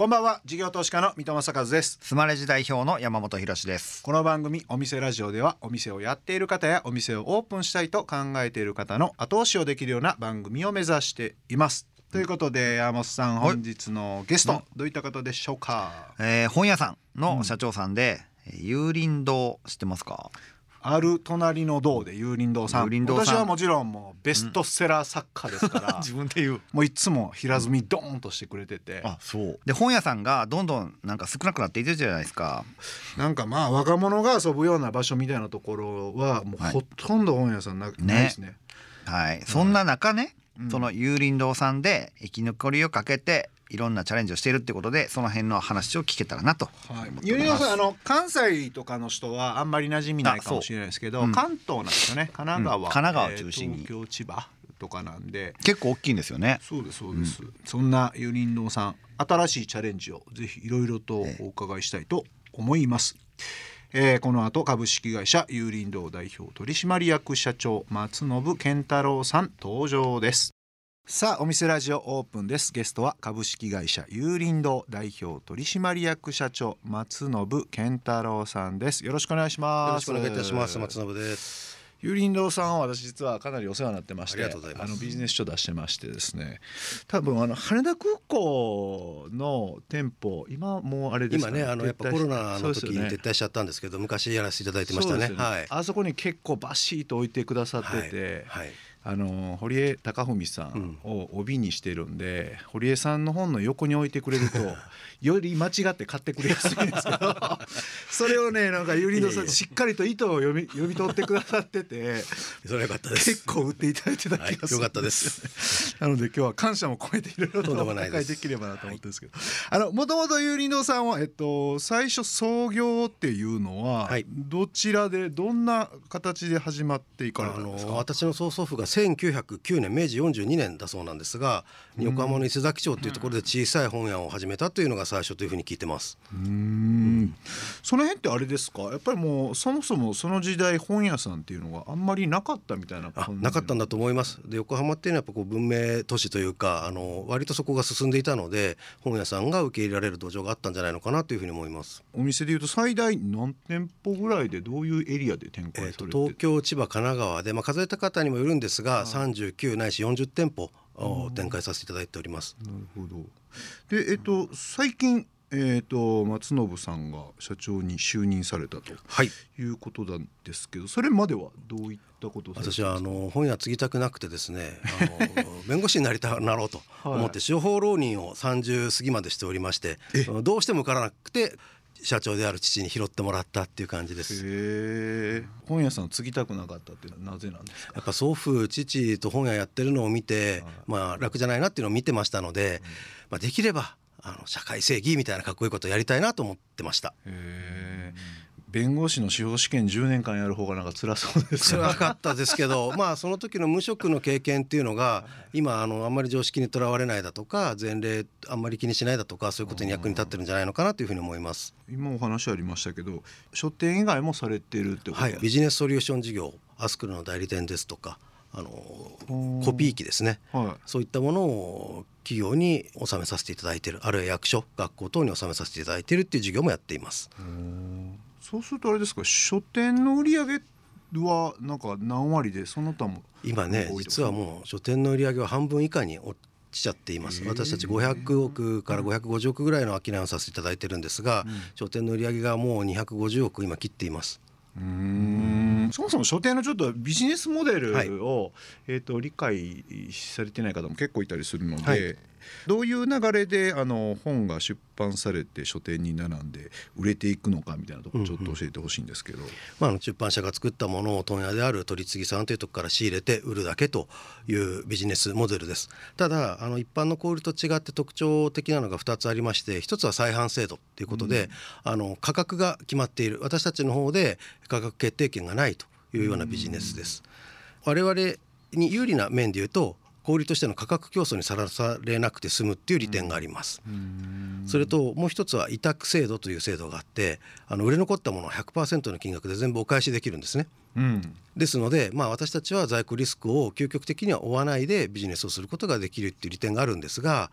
こんばんは事業投資家の三戸正和です。スマレジ代表の山本博です。この番組お店ラジオではお店をやっている方やお店をオープンしたいと考えている方の後押しをできるような番組を目指しています。ということで山本さん本日のゲストどういった方でしょうか、えー、本屋さんの社長さんで、うん、有林堂知ってますか？ある隣の堂で有林堂さん。私はもちろんもうベストセラー作家ですから、うん、自分で言う。もういつも平積みドーンとしてくれてて、あそう。で本屋さんがどんどんなんか少なくなっていってるじゃないですか。なんかまあ若者が遊ぶような場所みたいなところはもうほとんど本屋さんな,、い、ないですね。はい、そんな中ね、うん、その有林堂さんで生き残りをかけていろんなチャレンジをしているってことでその辺の話を聞けたらなとユニオさんあの関西とかの人はあんまり馴染みないかもしれないですけど、うん、関東なんですよね。神奈川、うん、神奈川中心に、東京千葉とかなんで。結構大きいんですよね。そうですそうです、うん、そんなユニン堂さん新しいチャレンジをぜひいろいろとお伺いしたいと思います、えー、この後株式会社有林堂代表取締役社長松信健太郎さん登場ですさあお店ラジオオープンです。ゲストは株式会社有林堂代表取締役社長松信健太郎さんです。よろしくお願いします。よろしくお願いいたします。松信です。有林堂さんは私実はかなりお世話になってましてあのビジネス書出してましてですね多分あの羽田空港の店舗今もうあれですか、ね、今ねあのやっぱコロナの時に撤退しちゃったんですけど、ね、昔やらせていただいてましたね、ね、はい、あそこに結構バシッと置いてくださってて、はい、はいあの堀江貴文さんを帯にしてるんで、うん、堀江さんの本の横に置いてくれると より間違って買ってくれやすいんですけど。それをねなんかゆりのさんしっかりと意図を読み読み取ってくださっててそれよかったです。結構売っていただいてた気がする、はい、よかったです。なので今日は感謝も込めていろいろとお伺いできればなと思ってるんですけど、あのもともとゆりのさんはえっと最初創業っていうのは、はい、どちらでどんな形で始まっていかれたんですか？私の曽祖父が1909年明治42年だそうなんですが横浜の伊勢崎町というところで小さい本屋を始めたというのが最初というふうに聞いてます。うん。その辺ってあれですか？やっぱりもうそもそもその時代本屋さんっていうのがあんまりなかったみたいな感じなか？ったんだと思います。で横浜っていうのはやっぱこう文明都市というかあの割とそこが進んでいたので本屋さんが受け入れられる土壌があったんじゃないのかなというふうに思います。お店でいうと最大何店舗ぐらいでどういうエリアで展開されて、えー、東京千葉神奈川で、まあ、数えた方にもよるんですが39ないし40店舗展開させていただいております。なるほど。で、えっと、最近えーと、松信さんが社長に就任されたと、はい、いうことなんですけどそれまではどういったこと私はあの本屋継ぎたくなくてですねあの 弁護士になりたなろうと思って、司法浪人を30過ぎまでしておりましてどうしても受からなくて社長である父に拾ってもらったっていう感じです。本屋さん継ぎたくなかったっていうのはなぜなんですか？やっぱ祖父父と本屋やってるのを見て、まあ楽じゃないなっていうのを見てましたので、まあできればあの社会正義みたいなかっこいいことをやりたいなと思ってました。弁護士の司法試験10年間やる方がなんか辛そうです辛かったですけど まあその時の無職の経験っていうのが今あのあんまり常識にとらわれないだとか前例あんまり気にしないだとかそういうことに役に立ってるんじゃないのかなというふうに思います。今お話ありましたけど書店以外もされてるってこと？はいビジネスソリューション事業アスクルの代理店ですとかあのコピー機ですね、はい、そういったものを企業に納めさせていただいているあるいは役所学校等に納めさせていただいているっていう事業もやっていますそうするとあれですか書店の売り上げはなんか何割でその他も今ね実はもう書店の売り上げは半分以下に落ちちゃっています。私たち500億から550億ぐらいの商いをさせていただいてるんですが、うん、書店の売り上げがもう250億今切っています。うん。そもそも書店のちょっとビジネスモデルを、はい、えーと、理解されてない方も結構いたりするので、はい、どういう流れであの本が出版されて書店に並んで売れていくのかみたいなところちょっと教えてほしいんですけど、うん。うん、まあ、出版社が作ったものを問屋である取次さんというところから仕入れて売るだけというビジネスモデルです。ただあの一般の小売と違って特徴的なのが2つありまして1つは再販制度ということで、うん、あの価格が決まっている。私たちの方で価格決定権がないというようなビジネスです。我々に有利な面で言うと小売としての価格競争にさらされなくて済むっていう利点があります。それともう一つは委託制度という制度があってあの売れ残ったものを100%の金額で全部お返しできるんですね。うん、ですので、まあ、私たちは在庫リスクを究極的には負わないでビジネスをすることができるっていう利点があるんですが、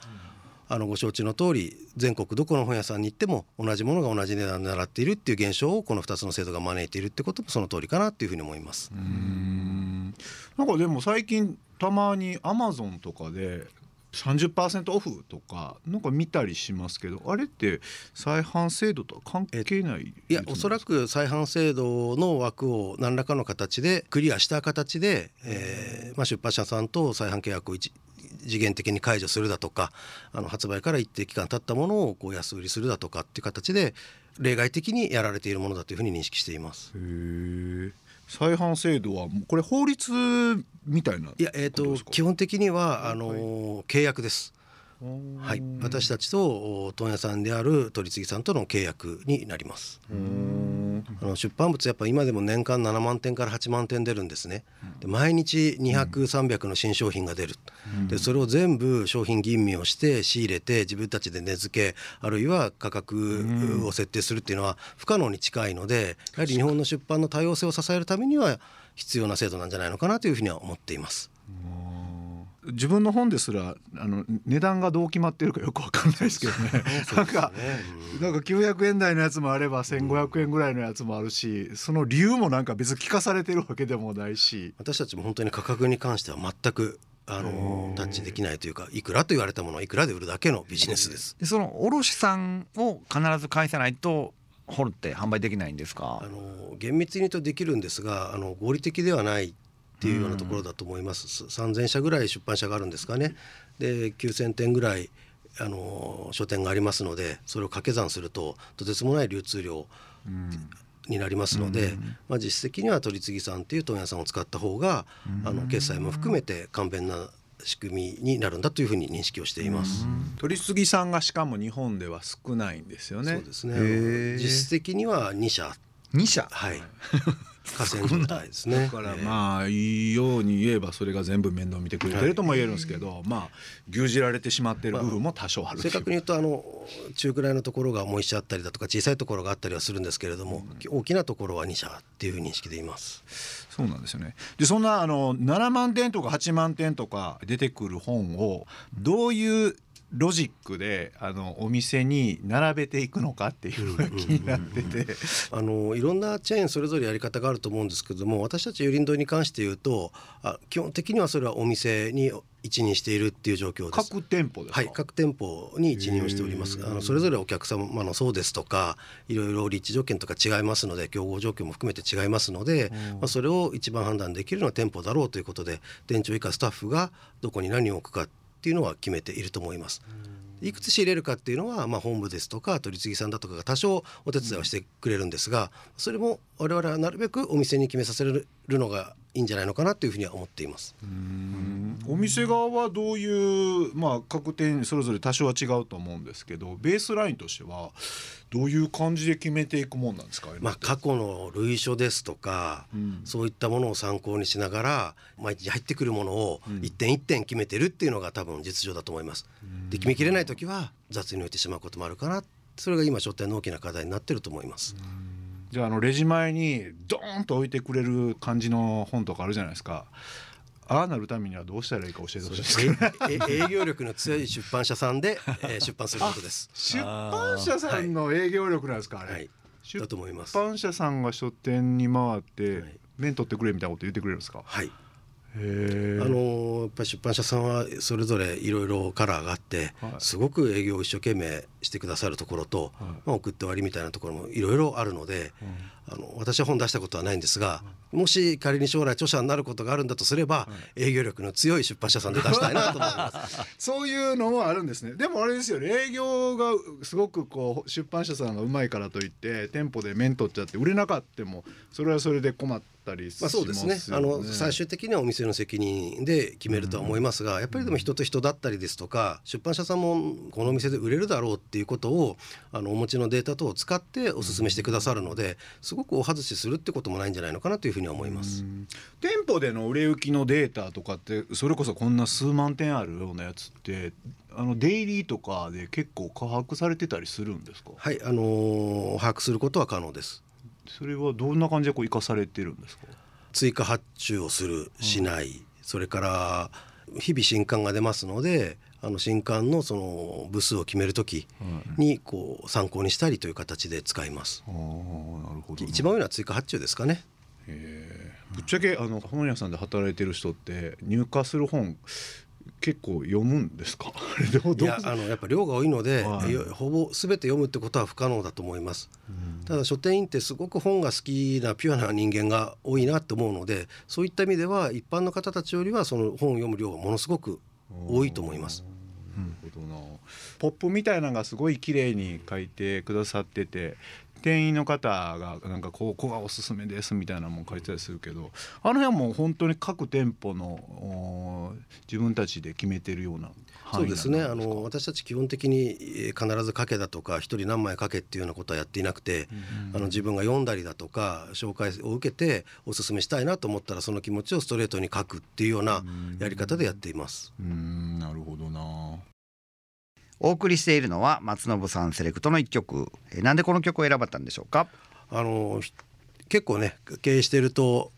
あのご承知の通り全国どこの本屋さんに行っても同じものが同じ値段で習っているっていう現象をこの2つの制度が招いているってこともその通りかなっていうふうに思います。うんなんかでも最近たまにアマゾンとかで30%オフとかなんか見たりしますけどあれって再販制度とは関係ないいやおそらく再販制度の枠を何らかの形でクリアした形で、えーまあ、出版社さんと再販契約を一次元的に解除するだとかあの発売から一定期間経ったものをこう安売りするだとかっていう形で例外的にやられているものだというふうに認識しています。へ再販制度はこれ法律みたいないや、えーと、基本的にはあの、はい、契約です。はい、私たちと問屋さんである取次さんとの契約になります。あの出版物やっぱ今でも年間7万点から8万点出るんですね。で毎日200、300の新商品が出る。でそれを全部商品吟味をして仕入れて自分たちで値付けあるいは価格を設定するっていうのは不可能に近いのでやはり日本の出版の多様性を支えるためには必要な制度なんじゃないのかなというふうには思っています。自分の本ですらあの値段がどう決まってるかよくわかんないですけどね。なんか、うん、なんか900円台のやつもあれば1500円ぐらいのやつもあるしその理由もなんか別に聞かされてるわけでもないし。私たちも本当に価格に関しては全くあのタッチできないというかいくらと言われたものをいくらで売るだけのビジネスです。でその卸さんを必ず返さないと本って販売できないんですか？あの厳密に言うとできるんですがあの合理的ではないっていうようなところだと思います、うん、3,000社ぐらい出版社があるんですかねで9,000点ぐらいあの書店がありますのでそれを掛け算するととてつもない流通量になりますので、うん、まあ、実質的には取次さんっていう問屋さんを使った方が、うん、あの決済も含めて簡便な仕組みになるんだというふうに認識をしています。取次さんがしかも日本では少ないんですよね。そうですね。実質的には2社。2社。はい。河川状態ですね。だからまあいいように言えばそれが全部面倒見てくれてるとも言えるんですけど、まあ牛耳られてしまっている部分も多少ある、正確に言うとあの中くらいのところが重いしあったりだとか小さいところがあったりはするんですけれども、大きなところは2社っていう認識でいます。そうなんですよね。でそんなあの7万点とか8万点とか出てくる本をどういうロジックであのお店に並べていくのかっていうのが気になってて、あのいろんなチェーンそれぞれやり方があると思うんですけども私たちユリンドに関して言うとあ基本的にはそれはお店に一任しているっていう状況です。各店舗はい、各店舗に一任をしております。あのそれぞれお客様のそうですとか、いろいろ立地条件とか違いますので、競合状況も含めて違いますので、まあそれを一番判断できるのは店舗だろうということで、店長以下スタッフがどこに何を置くかっていうのは決めていると思います。いくつ仕入れるかっていうのは、まあ、本部ですとか取次さんだとかが多少お手伝いをしてくれるんですがそれも我々はなるべくお店に決めさせるのがいいんじゃないのかなというふうには思っています。お店側はどういう、まあ、各店それぞれ多少は違うと思うんですけどベースラインとしてはどういう感じで決めていくもんなんですか、まあ、過去の類書ですとか、うん、そういったものを参考にしながら毎日入ってくるものを一点一点決めてるっていうのが多分実情だと思います。で決めきれない時は雑に置いてしまうこともあるかな。それが今書店の大きな課題になってると思います。じゃああのレジ前にドーンと置いてくれる感じの本とかあるじゃないですか。ああなるためにはどうしたらいいか教えてほしいです 営業力の強い出版社さんで、えー、出版することです。出版社さんの営業力なんですかあれ、はい、出版社さんが書店に回って、はい、面取ってくれみたいなこと言ってくれるんですか。はいあのやっぱり出版社さんはそれぞれいろいろカラーがあって、はい、すごく営業を一生懸命してくださるところと、はい、まあ、送って終わりみたいなところもいろいろあるので、あの私は本出したことはないんですが、もし仮に将来著者になることがあるんだとすれば、営業力の強い出版社さんで出したいなと思います。そういうのもあるんですね。でもあれですよね。営業がすごくこう出版社さんがうまいからといって店舗で面取っちゃって売れなかったもそれはそれで困ったりします、ね、まあ、そうですね。あの最終的にはお店の責任で決めるとは思いますが、やっぱりでも人と人だったりですとか出版社さんもこのお店で売れるだろうっていうことをあのお持ちのデータ等を使ってお勧めしてくださるのですごくお外しするってこともないんじゃないのかなというふうに思います。店舗での売れ行きのデータとかってそれこそこんな数万点あるようなやつってあのデイリーとかで結構把握されてたりするんですか？はいあのー、把握することは可能です。それはどんな感じでこう生かされてるんですか？追加発注をするしない、うん、それから日々新刊が出ますのであの新刊のその部数を決める時にこう参考にしたりという形で使います。ああなるほどな一番多いのは追加発注ですかね。ぶっちゃけあの本屋さんで働いてる人って入荷する本結構読むんですか？いやあのやっぱ量が多いので、はい。よほぼ全て読むってことは不可能だと思います。ただ書店員ってすごく本が好きなピュアな人間が多いなと思うのでそういった意味では一般の方たちよりはその本を読む量がものすごく多いと思います。なるほどな。ポップみたいなのがすごい綺麗に書いてくださってて店員の方がなんかこうここがおすすめですみたいなのも書いてたりするけどあの辺はもう本当に各店舗のお自分たちで決めてるようなそうですね。あの私たち基本的にえー必ず書けだとか一人何枚書けっていうようなことはやっていなくて、あの自分が読んだりだとか紹介を受けておすすめしたいなと思ったらその気持ちをストレートに書くっていうようなやり方でやっています。うーんなるほどなお送りしているのは松信さんセレクトの一曲。えーなんでこの曲を選ばれたんでしょうか？あのひ結構ね経営してると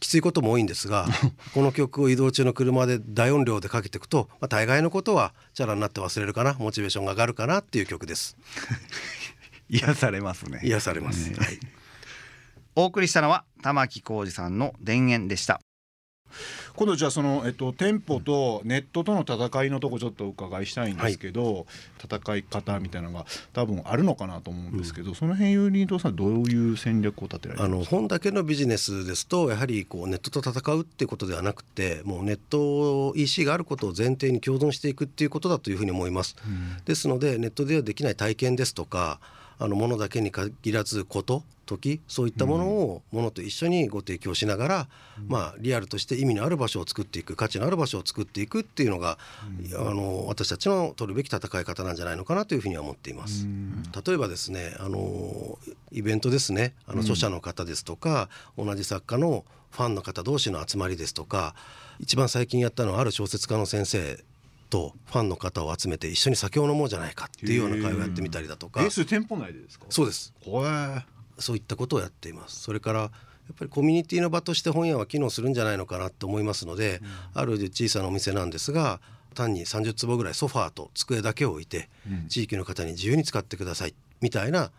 きついことも多いんですが この曲を移動中の車で大音量でかけていくと、まあ、大概のことはチャラになって忘れるかなモチベーションが上がるかなっていう曲です。癒されますね。癒されます、はい、お送りしたのは玉木浩二さんの田園でした今度じゃあその、えっと、店舗とネットとの戦いのとこちょっとお伺いしたいんですけど、戦い方みたいなのが多分あるのかなと思うんですけど、その辺ユーリントさんどういう戦略を立てられてあるんですか？の本だけのビジネスですとやはりこうネットと戦うっていうことではなくてもうネット EC があることを前提に共存していくっていうことだというふうに思います。ですのでネットではできない体験ですとかあのものだけに限らずこと時そういったものをものと一緒にご提供しながら、まあリアルとして意味のある場所を作っていく価値のある場所を作っていくっていうのが、あの私たちの取るべき戦い方なんじゃないのかなというふうには思っています。例えばですねあのイベントですね。あの著者の方ですとか、同じ作家のファンの方同士の集まりですとか一番最近やったのはある小説家の先生とファンの方を集めて一緒に酒を飲もうじゃないかっていうような会をやってみたりだとか。えそれ店舗内でですか？そうです。そういったことをやっています。それからやっぱりコミュニティの場として本屋は機能するんじゃないのかなと思いますので、ある小さなお店なんですが単に30坪ぐらいソファーと机だけを置いて、地域の方に自由に使ってくださいみたいな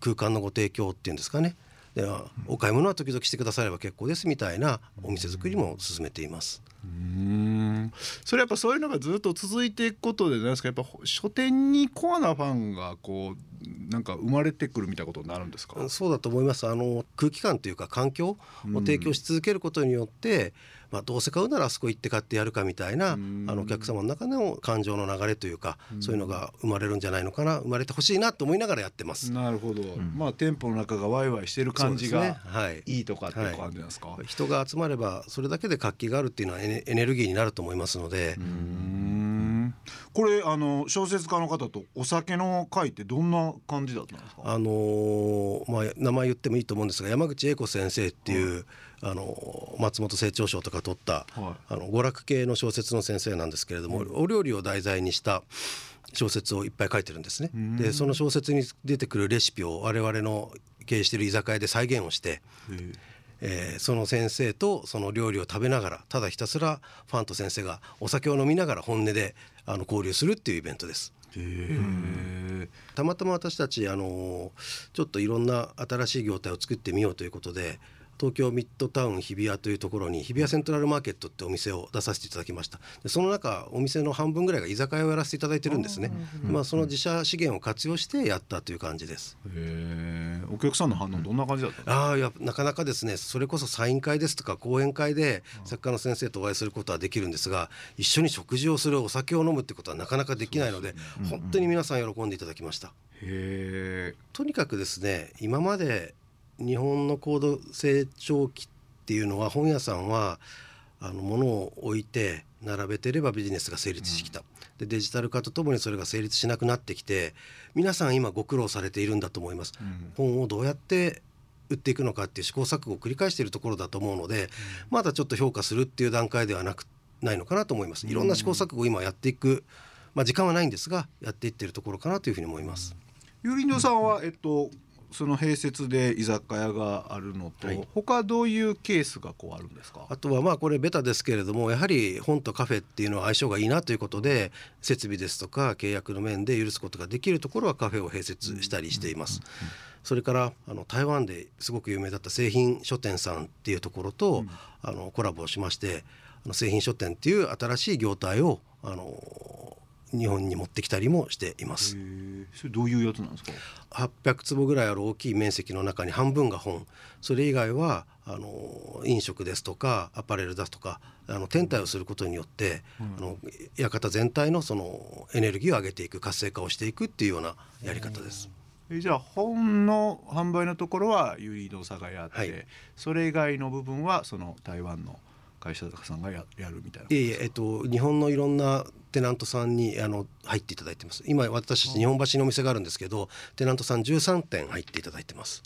空間のご提供っていうんですかねではお買い物は時々してくだされば結構ですみたいなお店作りも進めています。うん。それやっぱそういうのがずっと続いていくことでなんですかやっぱ書店にコアなファンがこうなんか生まれてくるみたいなことになるんですか、そうだと思います。あの空気感というか環境を提供し続けることによって、まあ、どうせ買うならあそこ行って買ってやるかみたいな、うん。あのお客様の中での感情の流れというか、そういうのが生まれるんじゃないのかな生まれてほしいなと思いながらやってます。なるほど、まあ店舗の中がワイワイしてる感じがね。はい。いいとかっていう感じですか、人が集まればそれだけで活気があるっていうのはエネエネルギーになると思いますので、うんこれあの小説家の方とお酒の会ってどんな感じだったんですか？あのーまあ、名前言ってもいいと思うんですが山口英子先生っていう、あのー松本清張賞とか取った、はい。あの娯楽系の小説の先生なんですけれども、お料理を題材にした小説をいっぱい書いてるんですね。でその小説に出てくるレシピを我々の経営している居酒屋で再現をして、えーその先生とその料理を食べながらただひたすらファンと先生がお酒を飲みながら本音であの交流するっていうイベントです。たまたま私たちあのちょっといろんな新しい業態を作ってみようということで東京ミッドタウン日比谷というところに日比谷セントラルマーケットってお店を出させていただきました。でその中お店の半分ぐらいが居酒屋をやらせていただいてるんですね。まあその自社資源を活用してやったという感じです。へえお客さんの反応どんな感じだったああいやなかなかですねそれこそサイン会ですとか講演会で作家の先生とお会いすることはできるんですが一緒に食事をするお酒を飲むってことはなかなかできないので本当に皆さん喜んでいただきました。へえとにかくですね今まで日本の高度成長期っていうのは本屋さんはあの物を置いて並べてればビジネスが成立してきた、でデジタル化とともにそれが成立しなくなってきて皆さん今ご苦労されているんだと思います、本をどうやって売っていくのかっていう試行錯誤を繰り返しているところだと思うので、まだちょっと評価するっていう段階ではなくないのかなと思います。いろんな試行錯誤を今やっていく、まあ、時間はないんですがやっていってるところかなというふうに思います。ユーリンドさんは、えっとその併設で居酒屋があるのと、はい、他どういうケースがこうあるんですか？あとはまあこれベタですけれどもやはり本とカフェっていうのは相性がいいなということで設備ですとか契約の面で許すことができるところはカフェを併設したりしています。それからあの台湾ですごく有名だった製品書店さんっていうところと、うん、あのコラボをしましてあの製品書店っていう新しい業態をあの日本に持ってきたりもしています。それどういうやつなんですか？800坪ぐらいある大きい面積の中に半分が本。それ以外はあの飲食ですとかアパレルだとかあの天体をすることによって、うん、あの館全体のそのエネルギーを上げていく活性化をしていくっていうようなやり方です。えじゃあ本の販売のところは有利動作がやって、はい、それ以外の部分はその台湾の会社さんがややるみたいな。いえいえ、えっと、日本のいろんなテナントさんにあの入っていただいてます。今私たち日本橋のお店があるんですけどテナントさん13店入っていただいてます。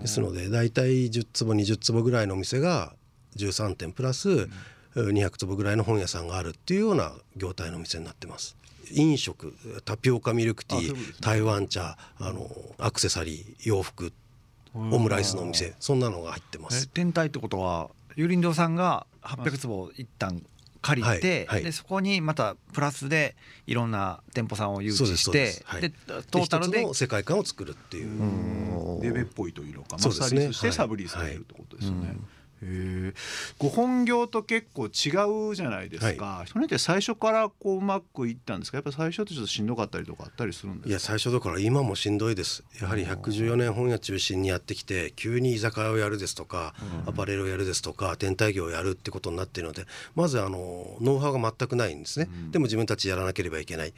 ですので大体10坪20坪ぐらいのお店が13店プラス200坪ぐらいの本屋さんがあるっていうような業態のお店になってます。飲食タピオカミルクティー、ね、台湾茶あのアクセサリー洋服オムライスのお店そんなのが入ってます。天体ってことは有林堂さんが800坪一旦借りて、はいはい、でそこにまたプラスでいろんな店舗さんを誘致して、はい、でトータルで世界観を作るっていう。デベっぽいというのかマスタリスしてサブリースされるってことですよね。へご本業と結構違うじゃないですか、はい、それって最初からこううまくいったんですか？やっぱ最初ってちょっとしんどかったりとかあったりするんですか？いや最初だから今もしんどいです。やはり114年本屋中心にやってきて急に居酒屋をやるですとか、アパレルをやるですとか天体業をやるってことになっているのでまずあのノウハウが全くないんですね、うん、でも自分たちやらなければいけない。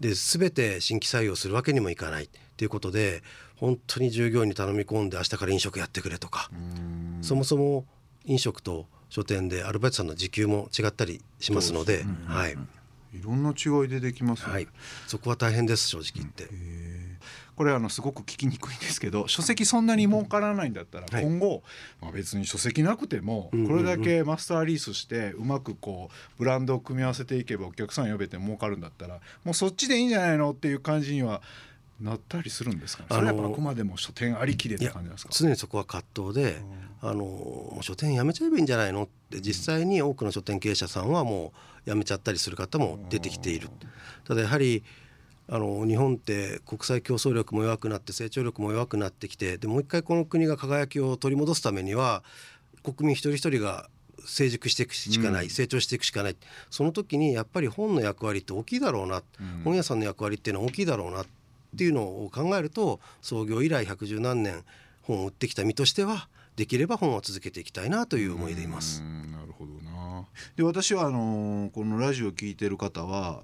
で全て新規採用するわけにもいかない。っていうことで本当に従業員に頼み込んで明日から飲食やってくれとか。そもそも飲食と書店でアルバイトさんの時給も違ったりしますので、はい、いろんな違い出てきます、ね、はい、そこは大変です正直言って。これあのすごく聞きにくいんですけど書籍そんなに儲からないんだったら今後、まあ、別に書籍なくてもこれだけマスターリースしてうまくこうブランドを組み合わせていけばお客さん呼べて儲かるんだったらもうそっちでいいんじゃないのっていう感じにはなったりするんですか、ね、それはあくまでも書店ありきでって感じですか？常にそこは葛藤で、あの書店やめちゃえばいいんじゃないの？って実際に多くの書店経営者さんはもうやめちゃったりする方も出てきている。ただやはりあの日本って国際競争力も弱くなって成長力も弱くなってきてでもう一回この国が輝きを取り戻すためには国民一人一人が成熟していくしかない、うん、成長していくしかない。その時にやっぱり本の役割って大きいだろうな、うん、本屋さんの役割っていうのは大きいだろうな。ってっていうのを考えると創業以来百十何年本を売ってきた身としてはできれば本を続けていきたいなという思いでいます。なるほどなで私はあのこのラジオを聞いてる方は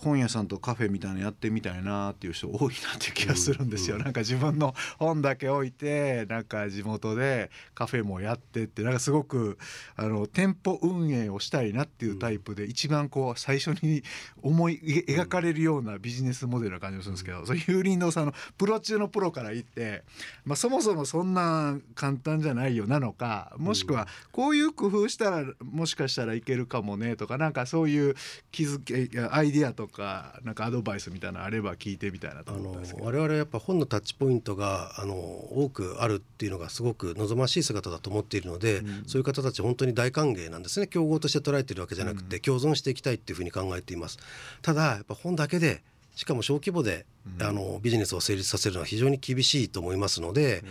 本屋さんとカフェみたいなのやってみたいなっていう人多いなっていう気がするんですよ、うんうん、なんか自分の本だけ置いてなんか地元でカフェもやってってなんかすごくあの店舗運営をしたいなっていうタイプで一番こう最初に思い描かれるようなビジネスモデルな感じがするんですけど、うん、そういう林道さんのプロ中のプロから言って、まあ、そもそもそんな簡単じゃないよなのかもしくはこういう工夫したらもしかしたらいけるかもねとかなんかそういう気づけアイディアとかかなんかアドバイスみたいなのあれば聞いてみたいなと思ったんですけど。我々はやっぱ本のタッチポイントがあの多くあるっていうのがすごく望ましい姿だと思っているので、うん、そういう方たち本当に大歓迎なんですね。競合として捉えているわけじゃなくて、うん、共存していきたいっていうふうに考えています。ただやっぱ本だけでしかも小規模で、うん、あのビジネスを成立させるのは非常に厳しいと思いますので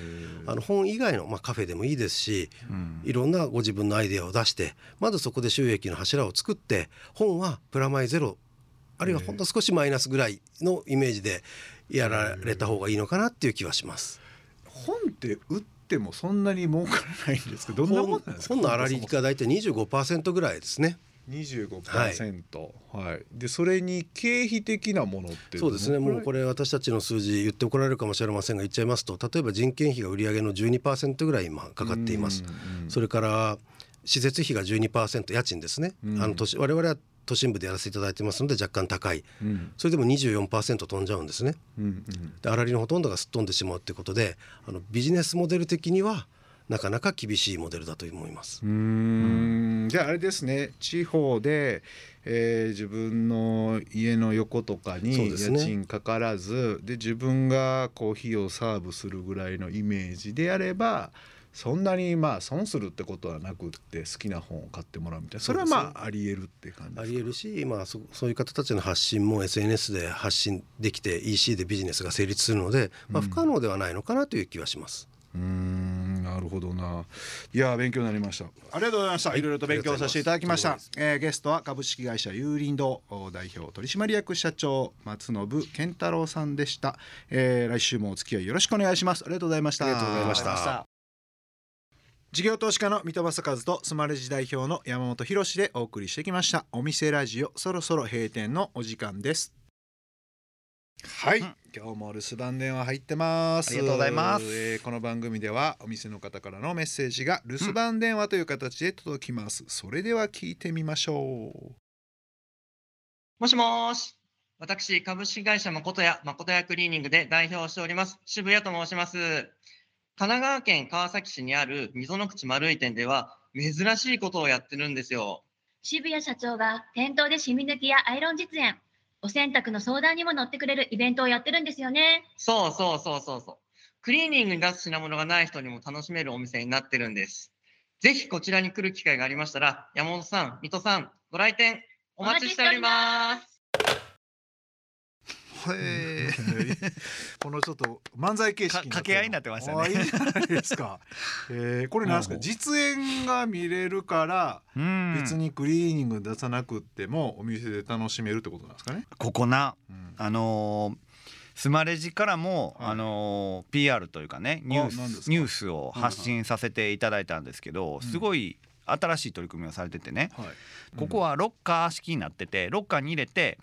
あの本以外の、まあ、カフェでもいいですし、うん、いろんなご自分のアイデアを出してまずそこで収益の柱を作って本はプラマイゼロあるいはほんと少しマイナスぐらいのイメージでやられた方がいいのかなっていう気はします。本って売ってもそんなに儲からないんですけどどんなもんなんですか？本の粗利が大体25%ぐらいですね。25%、はい、はい、でそれに経費的なものってそうですね。もうこれ私たちの数字言って怒られるかもしれませんが言っちゃいますと例えば人件費が売上の12%ぐらい今かかっています。それから施設費が12%家賃ですね、あの我々は都心部でやらせていただいてますので若干高い、うん、それでも24%飛んじゃうんですね。うんうん、で粗利のほとんどがすっ飛んでしまうということであのビジネスモデル的にはなかなか厳しいモデルだと思います。うん。じゃああれですね。地方で、えー自分の家の横とかに家賃かからずで,、自分がコーヒーをサーブするぐらいのイメージであればそんなにまあ損するってことはなくって好きな本を買ってもらうみたいな。それはまあありえるって感じあですりえるし、まあ、そそういう方たちの発信も SNS で発信できて EC でビジネスが成立するので、まあ、不可能ではないのかなという気はします。うーんなるほどな。いや勉強になりました。ありがとうございました、い、ろいろと勉強させていただきました。ありがとうございえーゲストは株式会社有林堂代表取締役社長松信健太郎さんでした、えー来週もお付き合いよろしくお願いします。ありがとうございました。ありがとうございました事業投資家の三戸正和とスマレジ代表の山本博でお送りしてきました。お店ラジオそろそろ閉店のお時間です。はい、うん。今日も留守番電話入ってます。ありがとうございます。えーこの番組ではお店の方からのメッセージが留守番電話という形で届きます、それでは聞いてみましょう。もしもーし。私、株式会社誠屋、誠屋クリーニングで代表をしております、渋谷と申します。神奈川県川崎市にある溝の口丸い店では、珍しいことをやってるんですよ。渋谷社長が店頭でシミ抜きやアイロン実演、お洗濯の相談にも乗ってくれるイベントをやってるんですよね。そうそうそうそうそう。クリーニングに出す品物がない人にも楽しめるお店になってるんです。ぜひこちらに来る機会がありましたら、山本さん、水戸さん、ご来店お待ちしております。へえ このちょっと漫才形式か掛け合いになってましたね。あいいじゃないですか、えーこれなんですか？実演が見れるからうん。別にクリーニング出さなくってもお店で楽しめるってことなんですかね？ここなうん。あのースマレジからも、はい。あのー PR というかねニュースニュースを発信させていただいたんですけど、すごい新しい取り組みをされててね、はい、ここはロッカー式になっててロッカーに入れて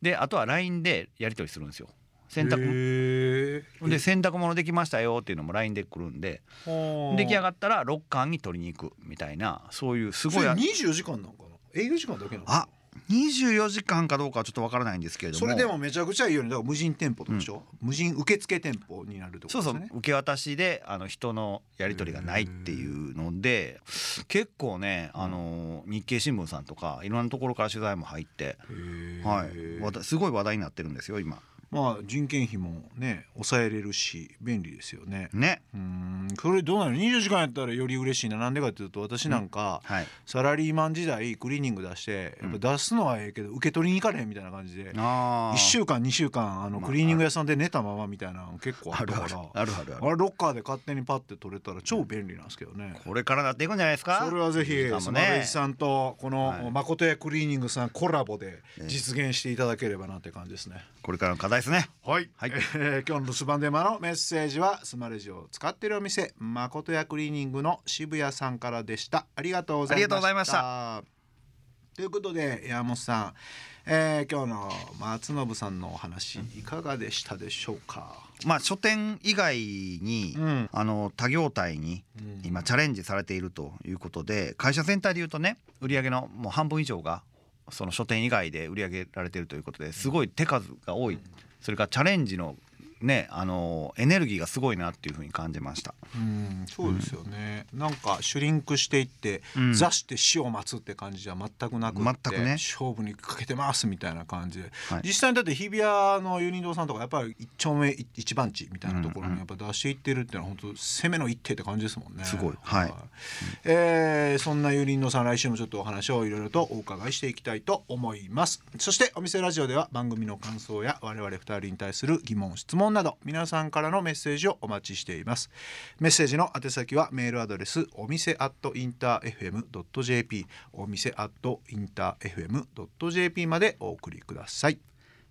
であとは LINE でやり取りするんですよ。洗濯で洗濯物できましたよっていうのも LINE で来るんで。はあ。出来上がったらロッカーに取りに行くみたいなそういうすごいそれ24時間なんかな？営業時間だけなの？あ24時間かどうかはちょっとわからないんですけれども。それでもめちゃくちゃいいよね。だから無人店舗でしょ、無人受付店舗になるってこ。とそうですねそう。受け渡しであの人のやり取りがないっていうので結構ねあの日経新聞さんとかいろんなところから取材も入って、はい、すごい話題になってるんですよ今。まあ人件費もね抑えれるし便利ですよねね。うんそれどうなの？24時間やったらより嬉しいななんでかっていうと私なんか、はい。サラリーマン時代クリーニング出してやっぱ出すのはええけど受け取りに行かれへんみたいな感じでああ。1週間2週間あのまあクリーニング屋さんで寝たままみたいなの結構ああるからあるあるあるあれロッカーで勝手にパッて取れたら超便利なんですけどね。これからなっていくんじゃないですか？それはぜひスマレジ。さんとこはいの誠屋クリーニングさんコラボで実現していただければなって感じですね。これからの課題ですね。はい、はい。えー今日の留守番電話のメッセージはスマレジを使っているお店誠屋クリーニングの渋谷さんからでした。ありがとうございました。ありがとうございました。ということで山本さん、えー今日の松信さんのお話いかがでしたでしょうか、まあ書店以外に、うん。あの他業態にうん。今チャレンジされているということで会社全体でいうとね売上のもう半分以上がその書店以外で売り上げられているということですごい手数が多いそれからチャレンジのねあのエネルギーがすごいなっていうふうに感じました。うんそうですよね、なんかシュリンクしていって、うん。座して死を待つって感じじゃ全くなくって全くね。勝負にかけてますみたいな感じで、はい。実際にだって日比谷のユニ堂さんとかやっぱり一丁目一一番地みたいなところうんうん。にやっぱ出していってるっていうのは本当攻めの一手って感じですもんね。すごい。はい。えーそんなユニ堂さん来週もちょっとお話をいろいろとお伺いしていきたいと思います。そしてお店ラジオでは番組の感想や我々二人に対する疑問質問など皆さんからのメッセージをお待ちしています。メッセージの宛先はメールアドレスお店アットインター FM.jp お店アットインター FM.jp までお送りください。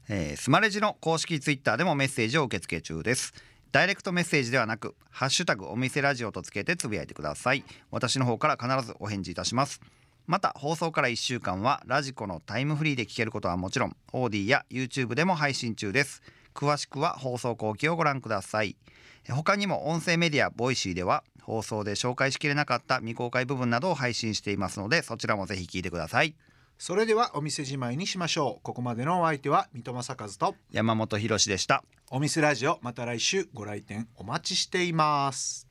えースマレジの公式ツイッターでもメッセージを受け付け中です。ダイレクトメッセージではなくハッシュタグお店ラジオとつけてつぶやいてください。私の方から必ずお返事いたします。また放送から1週間はラジコのタイムフリーで聞けることはもちろん AuDee や YouTube でも配信中です。詳しくは放送後記をご覧ください。え他にも音声メディアボイシーでは放送で紹介しきれなかった未公開部分などを配信していますのでそちらもぜひ聞いてください。それではお店じまいにしましょう。ここまでのお相手は三戸正和と山本博史でした。お店ラジオまた来週。ご来店お待ちしています